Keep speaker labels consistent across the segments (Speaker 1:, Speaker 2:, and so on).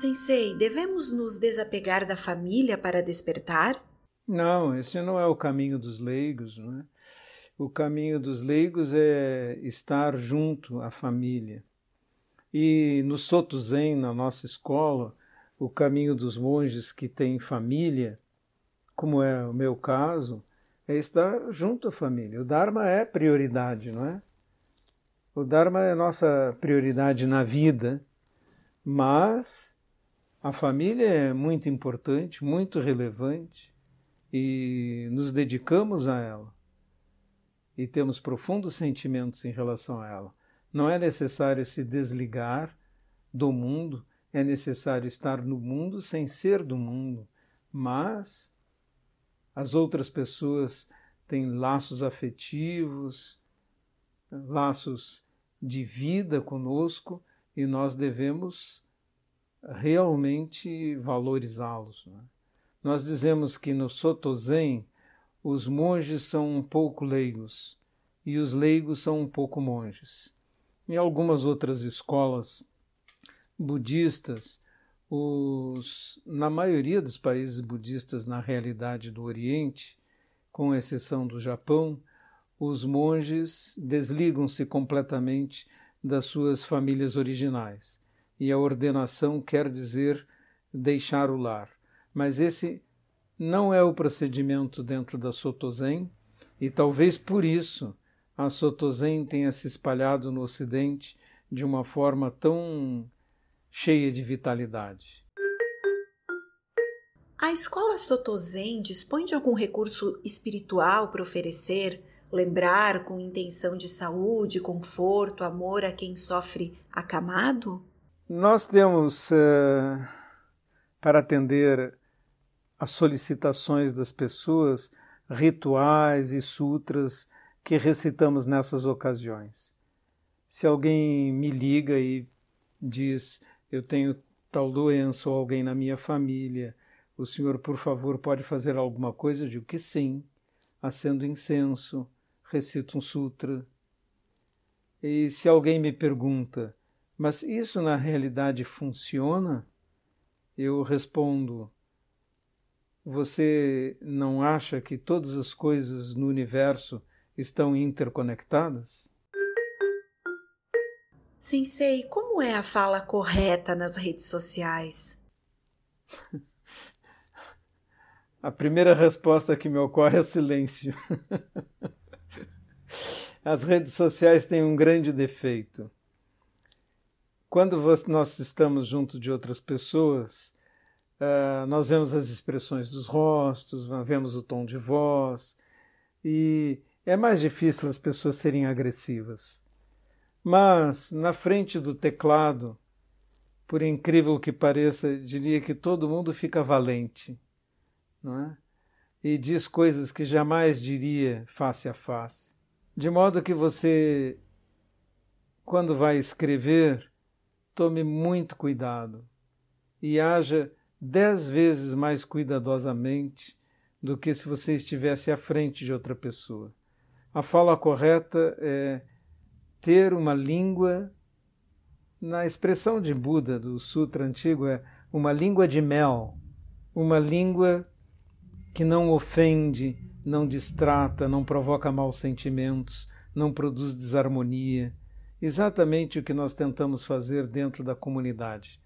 Speaker 1: Sensei, devemos nos desapegar da família para despertar?
Speaker 2: Não, esse não é o caminho dos leigos, não é? O caminho dos leigos é estar junto à família. E no Soto Zen, na nossa escola, o caminho dos monges que têm família, como é o meu caso, é estar junto à família. O Dharma é prioridade, não é? O Dharma é nossa prioridade na vida, mas a família é muito importante, muito relevante e nos dedicamos a ela e temos profundos sentimentos em relação a ela. Não é necessário se desligar do mundo, é necessário estar no mundo sem ser do mundo, mas as outras pessoas têm laços afetivos, laços de vida conosco e nós devemos realmente valorizá-los. Né? Nós dizemos que no Soto Zen os monges são um pouco leigos e os leigos são um pouco monges. Em algumas outras escolas budistas, os, na maioria dos países budistas na realidade do Oriente, com exceção do Japão, os monges desligam-se completamente das suas famílias originais. E a ordenação quer dizer deixar o lar. Mas esse não é o procedimento dentro da Sotozen, e talvez por isso a Sotozen tenha se espalhado no Ocidente de uma forma tão cheia de vitalidade.
Speaker 1: A escola Sotozen dispõe de algum recurso espiritual para oferecer, lembrar com intenção de saúde, conforto, amor a quem sofre acamado?
Speaker 2: Nós temos, uh, para atender às solicitações das pessoas, rituais e sutras que recitamos nessas ocasiões. Se alguém me liga e diz eu tenho tal doença ou alguém na minha família, o senhor, por favor, pode fazer alguma coisa? Eu digo que sim. Acendo incenso, recito um sutra. E se alguém me pergunta, mas isso na realidade funciona? Eu respondo: Você não acha que todas as coisas no universo estão interconectadas?
Speaker 1: Sensei, como é a fala correta nas redes sociais?
Speaker 2: A primeira resposta que me ocorre é o silêncio. As redes sociais têm um grande defeito. Quando nós estamos junto de outras pessoas, uh, nós vemos as expressões dos rostos, vemos o tom de voz, e é mais difícil as pessoas serem agressivas. Mas, na frente do teclado, por incrível que pareça, diria que todo mundo fica valente, não é? E diz coisas que jamais diria face a face. De modo que você, quando vai escrever, tome muito cuidado e haja dez vezes mais cuidadosamente do que se você estivesse à frente de outra pessoa. A fala correta é ter uma língua, na expressão de Buda do Sutra Antigo, é uma língua de mel, uma língua que não ofende, não distrata, não provoca maus sentimentos, não produz desarmonia. Exatamente o que nós tentamos fazer dentro da comunidade.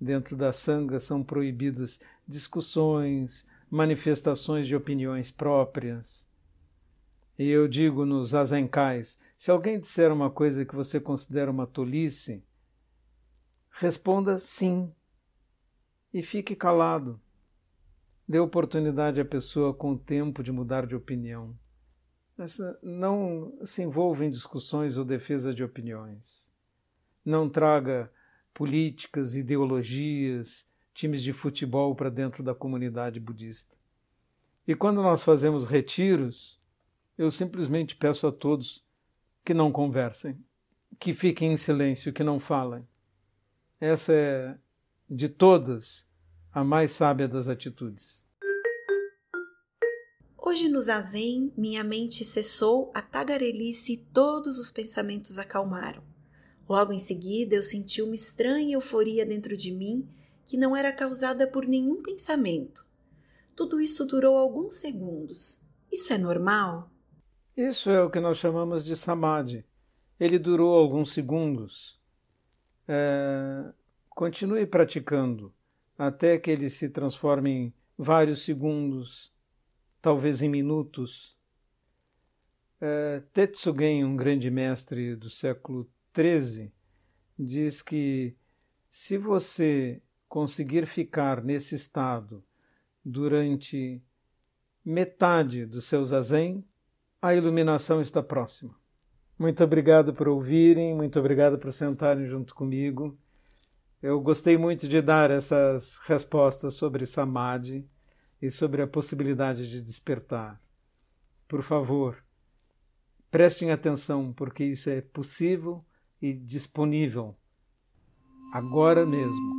Speaker 2: Dentro da sanga são proibidas discussões, manifestações de opiniões próprias. E eu digo nos azencais, se alguém disser uma coisa que você considera uma tolice, responda sim e fique calado. Dê oportunidade à pessoa com o tempo de mudar de opinião. Não se envolva em discussões ou defesa de opiniões. Não traga políticas, ideologias, times de futebol para dentro da comunidade budista. E quando nós fazemos retiros, eu simplesmente peço a todos que não conversem, que fiquem em silêncio, que não falem. Essa é, de todas, a mais sábia das atitudes.
Speaker 1: Hoje no zazen, minha mente cessou a tagarelice e todos os pensamentos acalmaram. Logo em seguida, eu senti uma estranha euforia dentro de mim que não era causada por nenhum pensamento. Tudo isso durou alguns segundos. Isso é normal?
Speaker 2: Isso é o que nós chamamos de samadhi. Ele durou alguns segundos. É... Continue praticando até que ele se transforme em vários segundos, talvez em minutos. É, Tetsugen, um grande mestre do século XIII, diz que se você conseguir ficar nesse estado durante metade do seu zazen, a iluminação está próxima. Muito obrigado por ouvirem, muito obrigado por sentarem junto comigo. Eu gostei muito de dar essas respostas sobre Samadhi e sobre a possibilidade de despertar. Por favor, prestem atenção, porque isso é possível e disponível agora mesmo.